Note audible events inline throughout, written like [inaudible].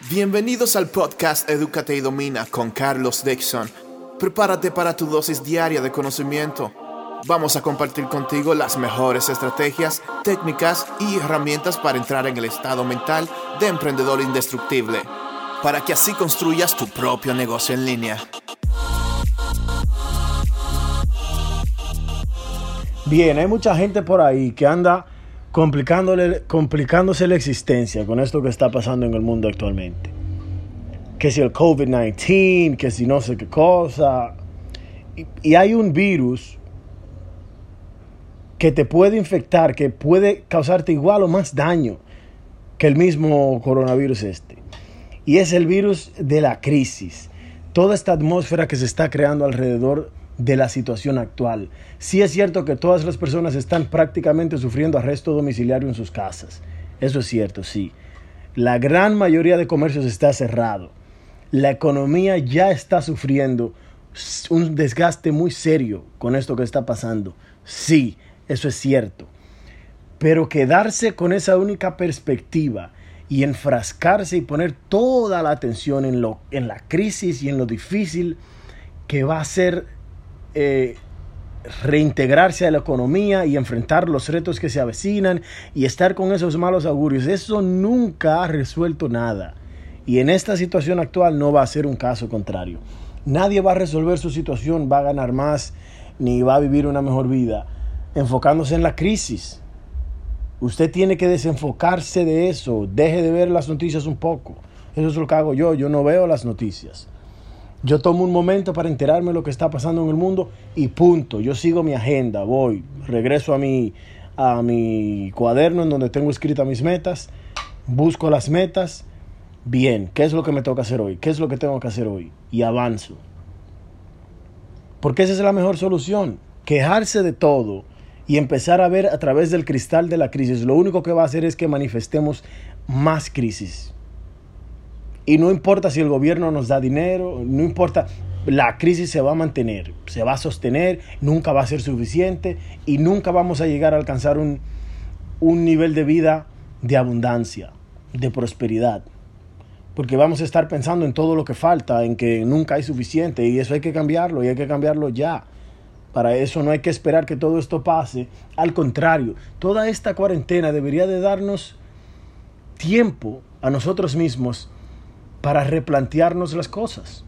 Bienvenidos al podcast Educate y Domina con Carlos Dixon. Prepárate para tu dosis diaria de conocimiento. Vamos a compartir contigo las mejores estrategias, técnicas y herramientas para entrar en el estado mental de emprendedor indestructible, para que así construyas tu propio negocio en línea. Bien, hay mucha gente por ahí que anda complicándole, complicándose la existencia con esto que está pasando en el mundo actualmente. Que si el COVID-19, que si no sé qué cosa. Y, hay un virus que te puede infectar, que puede causarte igual o más daño que el mismo coronavirus este. Y es el virus de la crisis. Toda esta atmósfera que se está creando alrededor de la situación actual. Sí es cierto que todas las personas están prácticamente sufriendo arresto domiciliario en sus casas. Eso es cierto, sí. La gran mayoría de comercios está cerrado. La economía ya está sufriendo un desgaste muy serio con esto que está pasando. Sí, eso es cierto. Pero quedarse con esa única perspectiva y enfrascarse y poner toda la atención en, lo, en la crisis y en lo difícil que va a ser eh, reintegrarse a la economía y enfrentar los retos que se avecinan y estar con esos malos augurios. Eso nunca ha resuelto nada. Y en esta situación actual no va a ser un caso contrario. Nadie va a resolver su situación, va a ganar más, ni va a vivir una mejor vida enfocándose en la crisis. Usted tiene que desenfocarse de eso. Deje de ver las noticias un poco. Eso es lo que hago yo. Yo no veo las noticias. Yo tomo un momento para enterarme de lo que está pasando en el mundo y punto. Yo sigo mi agenda, voy, regreso a mi, a mi cuaderno en donde tengo escritas mis metas, busco las metas. Bien, ¿qué es lo que me toca hacer hoy? ¿Qué es lo que tengo que hacer hoy? Y avanzo. Porque esa es la mejor solución. Quejarse de todo y empezar a ver a través del cristal de la crisis. Lo único que va a hacer es que manifestemos más crisis. Y no importa si el gobierno nos da dinero, no importa, la crisis se va a mantener, se va a sostener, nunca va a ser suficiente y nunca vamos a llegar a alcanzar un, un nivel de vida de abundancia, de prosperidad. Porque vamos a estar pensando en todo lo que falta, en que nunca hay suficiente y eso hay que cambiarlo y hay que cambiarlo ya. Para eso no hay que esperar que todo esto pase. Al contrario, toda esta cuarentena debería de darnos tiempo a nosotros mismos para replantearnos las cosas.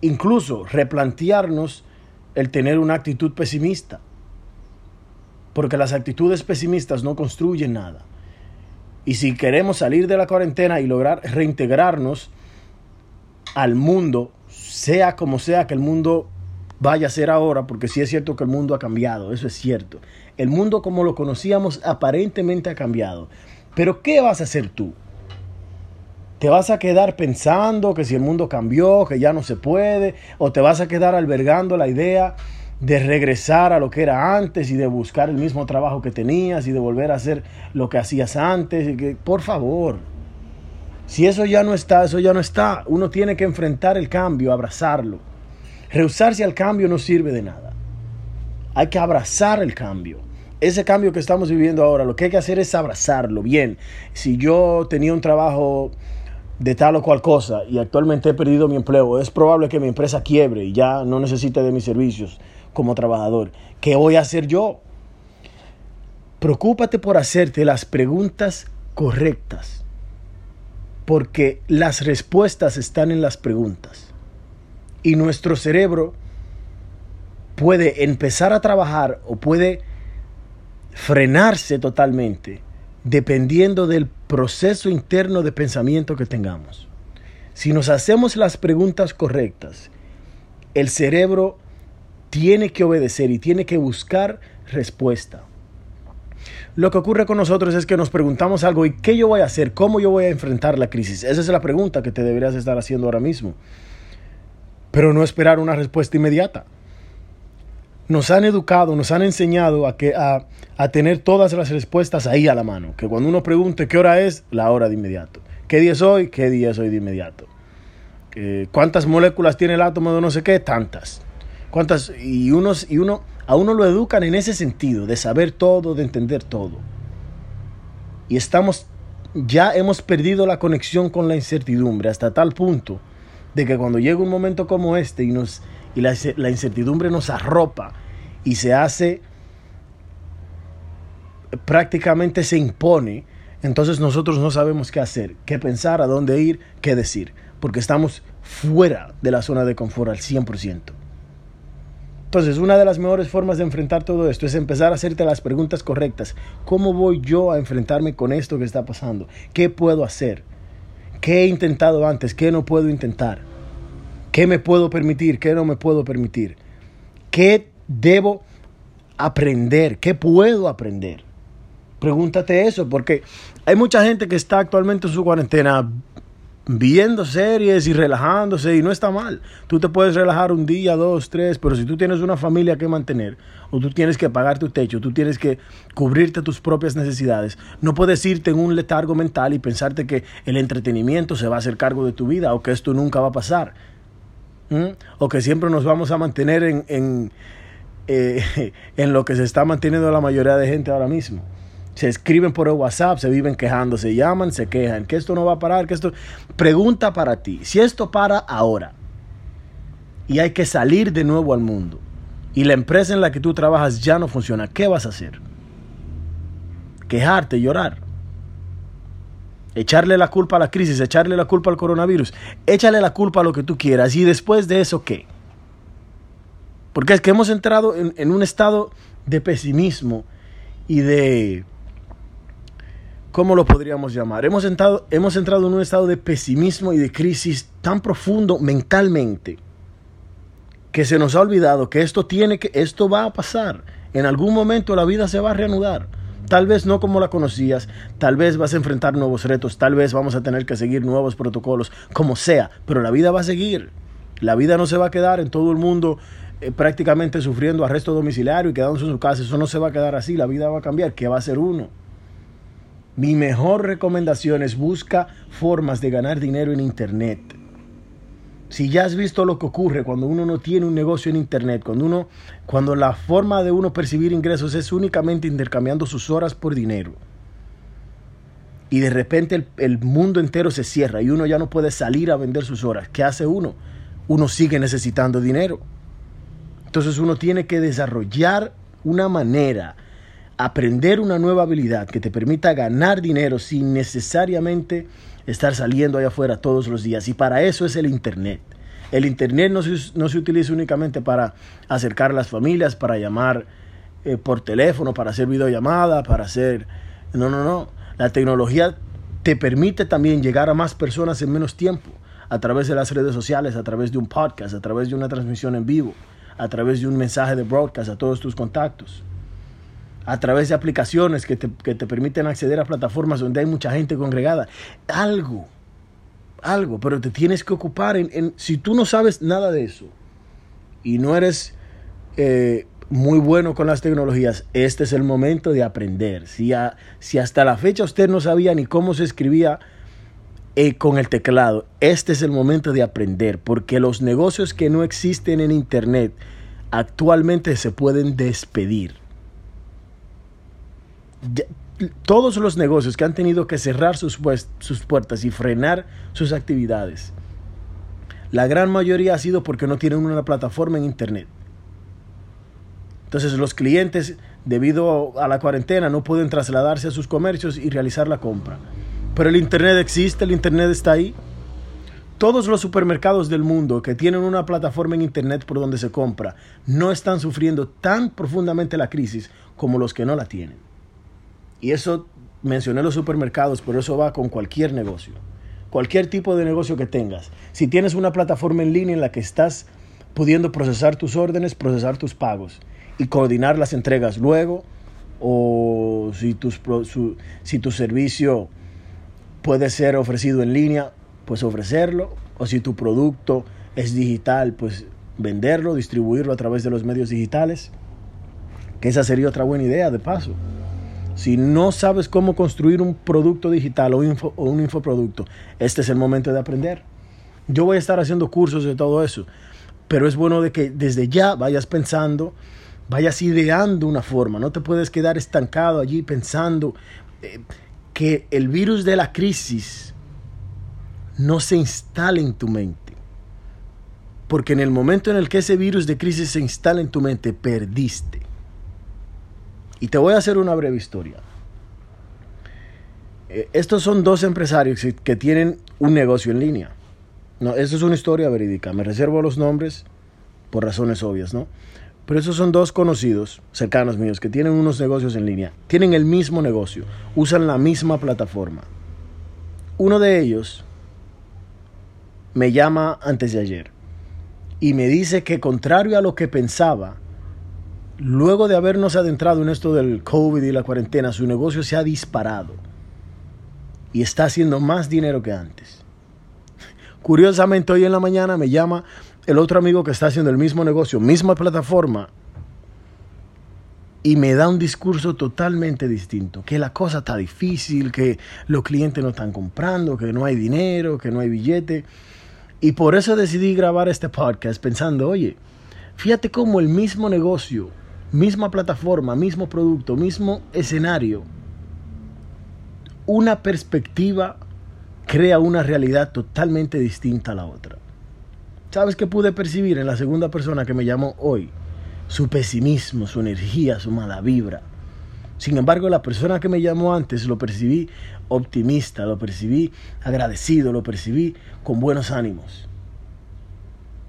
Incluso replantearnos el tener una actitud pesimista. Porque las actitudes pesimistas no construyen nada. Y si queremos salir de la cuarentena y lograr reintegrarnos al mundo, sea como sea que el mundo vaya a ser ahora, porque sí es cierto que el mundo ha cambiado, eso es cierto. El mundo como lo conocíamos aparentemente ha cambiado. Pero ¿qué vas a hacer tú? ¿Te vas a quedar pensando que si el mundo cambió, que ya no se puede? ¿O te vas a quedar albergando la idea de regresar a lo que era antes y de buscar el mismo trabajo que tenías y de volver a hacer lo que hacías antes? Y que, por favor, si eso ya no está, eso ya no está. Uno tiene que enfrentar el cambio, abrazarlo. Rehusarse al cambio no sirve de nada. Hay que abrazar el cambio. Ese cambio que estamos viviendo ahora, lo que hay que hacer es abrazarlo. Bien, si yo tenía un trabajo de tal o cual cosa y actualmente he perdido mi empleo, es probable que mi empresa quiebre y ya no necesite de mis servicios como trabajador. ¿Qué voy a hacer yo? Preocúpate por hacerte las preguntas correctas, porque las respuestas están en las preguntas. Y nuestro cerebro puede empezar a trabajar o puede frenarse totalmente dependiendo del proceso interno de pensamiento que tengamos. Si nos hacemos las preguntas correctas, el cerebro tiene que obedecer y tiene que buscar respuesta. Lo que ocurre con nosotros es que nos preguntamos algo y qué yo voy a hacer, cómo yo voy a enfrentar la crisis. Esa es la pregunta que te deberías estar haciendo ahora mismo. Pero no esperar una respuesta inmediata nos han educado, nos han enseñado a, que, a, tener todas las respuestas ahí a la mano. Que cuando uno pregunte qué hora es, la hora de inmediato. ¿Qué día es hoy? ¿Qué día es hoy de inmediato? ¿Cuántas moléculas tiene el átomo de no sé qué? Tantas. ¿Cuántas? Y, unos, y uno, a uno lo educan en ese sentido, de saber todo, de entender todo. Y estamos ya hemos perdido la conexión con la incertidumbre hasta tal punto de que cuando llega un momento como este y, nos, y la, incertidumbre nos arropa y se hace, prácticamente se impone, entonces nosotros no sabemos qué hacer, qué pensar, a dónde ir, qué decir, porque estamos fuera de la zona de confort al 100%. Entonces, una de las mejores formas de enfrentar todo esto es empezar a hacerte las preguntas correctas. ¿Cómo voy yo a enfrentarme con esto que está pasando? ¿Qué puedo hacer? ¿Qué he intentado antes? ¿Qué no puedo intentar? ¿Qué me puedo permitir? ¿Qué no me puedo permitir? ¿Qué debo aprender? ¿Qué puedo aprender? Pregúntate eso, porque hay mucha gente que está actualmente en su cuarentena viendo series y relajándose y no está mal. Tú te puedes relajar un día, dos, tres, pero si tú tienes una familia que mantener o tú tienes que pagar tu techo, tú tienes que cubrirte tus propias necesidades, no puedes irte en un letargo mental y pensarte que el entretenimiento se va a hacer cargo de tu vida o que esto nunca va a pasar. O que siempre nos vamos a mantener en, en, eh, [laughs] en lo que se está manteniendo la mayoría de gente ahora mismo se escriben por el WhatsApp, se viven quejando, se llaman, se quejan, que esto no va a parar, que esto... Pregunta para ti, si esto para ahora y hay que salir de nuevo al mundo y la empresa en la que tú trabajas ya no funciona, ¿qué vas a hacer? Quejarte, llorar. Echarle la culpa a la crisis, echarle la culpa al coronavirus, échale la culpa a lo que tú quieras y después de eso, ¿qué? Porque es que hemos entrado en, en un estado de pesimismo y de ¿cómo lo podríamos llamar? Hemos entrado, hemos entrado en un estado de pesimismo y de crisis tan profundo mentalmente que se nos ha olvidado que esto tiene que, esto va a pasar. En algún momento la vida se va a reanudar. Tal vez no como la conocías, tal vez vas a enfrentar nuevos retos, tal vez vamos a tener que seguir nuevos protocolos, como sea, pero la vida va a seguir. La vida no se va a quedar en todo el mundo eh, prácticamente sufriendo arresto domiciliario y quedándose en su casa. Eso no se va a quedar así, la vida va a cambiar. ¿Qué va a ser uno? Mi mejor recomendación es busca formas de ganar dinero en Internet. Si ya has visto lo que ocurre cuando uno no tiene un negocio en Internet, cuando, uno, cuando la forma de uno percibir ingresos es únicamente intercambiando sus horas por dinero, y de repente el, el mundo entero se cierra y uno ya no puede salir a vender sus horas, ¿qué hace uno? Uno sigue necesitando dinero. Entonces uno tiene que desarrollar una manera aprender una nueva habilidad que te permita ganar dinero sin necesariamente estar saliendo allá afuera todos los días. Y para eso es el Internet. El Internet no se, no se utiliza únicamente para acercar a las familias, para llamar eh, por teléfono, para hacer videollamada, para hacer... No, no, no. La tecnología te permite también llegar a más personas en menos tiempo, a través de las redes sociales, a través de un podcast, a través de una transmisión en vivo, a través de un mensaje de broadcast a todos tus contactos a través de aplicaciones que te, permiten acceder a plataformas donde hay mucha gente congregada. Algo, algo, pero te tienes que ocupar en, si tú no sabes nada de eso y no eres eh, muy bueno con las tecnologías, este es el momento de aprender. Si, si hasta la fecha usted no sabía ni cómo se escribía eh, con el teclado, este es el momento de aprender, porque los negocios que no existen en Internet actualmente se pueden despedir todos los negocios que han tenido que cerrar sus, sus puertas y frenar sus actividades, la gran mayoría ha sido porque no tienen una plataforma en Internet. Entonces los clientes, debido a la cuarentena, no pueden trasladarse a sus comercios y realizar la compra. Pero el Internet existe, el Internet está ahí. Todos los supermercados del mundo que tienen una plataforma en Internet por donde se compra no están sufriendo tan profundamente la crisis como los que no la tienen. Y eso mencioné los supermercados, pero eso va con cualquier negocio. Cualquier tipo de negocio que tengas. Si tienes una plataforma en línea en la que estás pudiendo procesar tus órdenes, procesar tus pagos y coordinar las entregas luego, o si, tu servicio puede ser ofrecido en línea, pues ofrecerlo, o si tu producto es digital, pues venderlo, distribuirlo a través de los medios digitales, que esa sería otra buena idea de paso. Si no sabes cómo construir un producto digital o, un infoproducto, este es el momento de aprender. Yo voy a estar haciendo cursos de todo eso, pero es bueno de que desde ya vayas pensando, vayas ideando una forma. No te puedes quedar estancado allí pensando. Eh, que el virus de la crisis no se instale en tu mente. Porque en el momento en el que ese virus de crisis se instala en tu mente, perdiste. Y te voy a hacer una breve historia. Eh, estos son dos empresarios que tienen un negocio en línea. No, esto es una historia verídica. Me reservo los nombres por razones obvias, ¿no? Pero esos son dos conocidos, cercanos míos, que tienen unos negocios en línea. Tienen el mismo negocio, usan la misma plataforma. Uno de ellos me llama antes de ayer y me dice que contrario a lo que pensaba, luego de habernos adentrado en esto del COVID y la cuarentena, su negocio se ha disparado y está haciendo más dinero que antes. Curiosamente, hoy en la mañana me llama el otro amigo que está haciendo el mismo negocio, misma plataforma, y me da un discurso totalmente distinto, que la cosa está difícil, que los clientes no están comprando, que no hay dinero, que no hay billete. Y por eso decidí grabar este podcast pensando, oye, fíjate cómo el mismo negocio, misma plataforma, mismo producto, mismo escenario, una perspectiva crea una realidad totalmente distinta a la otra. ¿Sabes qué pude percibir en la segunda persona que me llamó hoy? Su pesimismo, su energía, su mala vibra. Sin embargo, la persona que me llamó antes lo percibí optimista, lo percibí agradecido, lo percibí con buenos ánimos.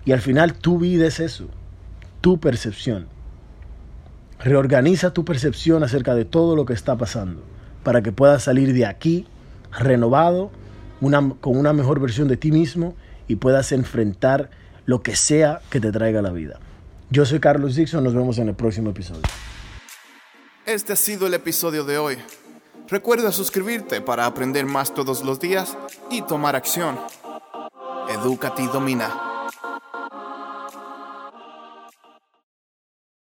Y al final tu vida es eso, tu percepción. Reorganiza tu percepción acerca de todo lo que está pasando para que puedas salir de aquí renovado, con una mejor versión de ti mismo y puedas enfrentar lo que sea que te traiga la vida. Yo soy Carlos Dixon, nos vemos en el próximo episodio. Este ha sido el episodio de hoy. Recuerda suscribirte para aprender más todos los días y tomar acción. Edúcate y domina.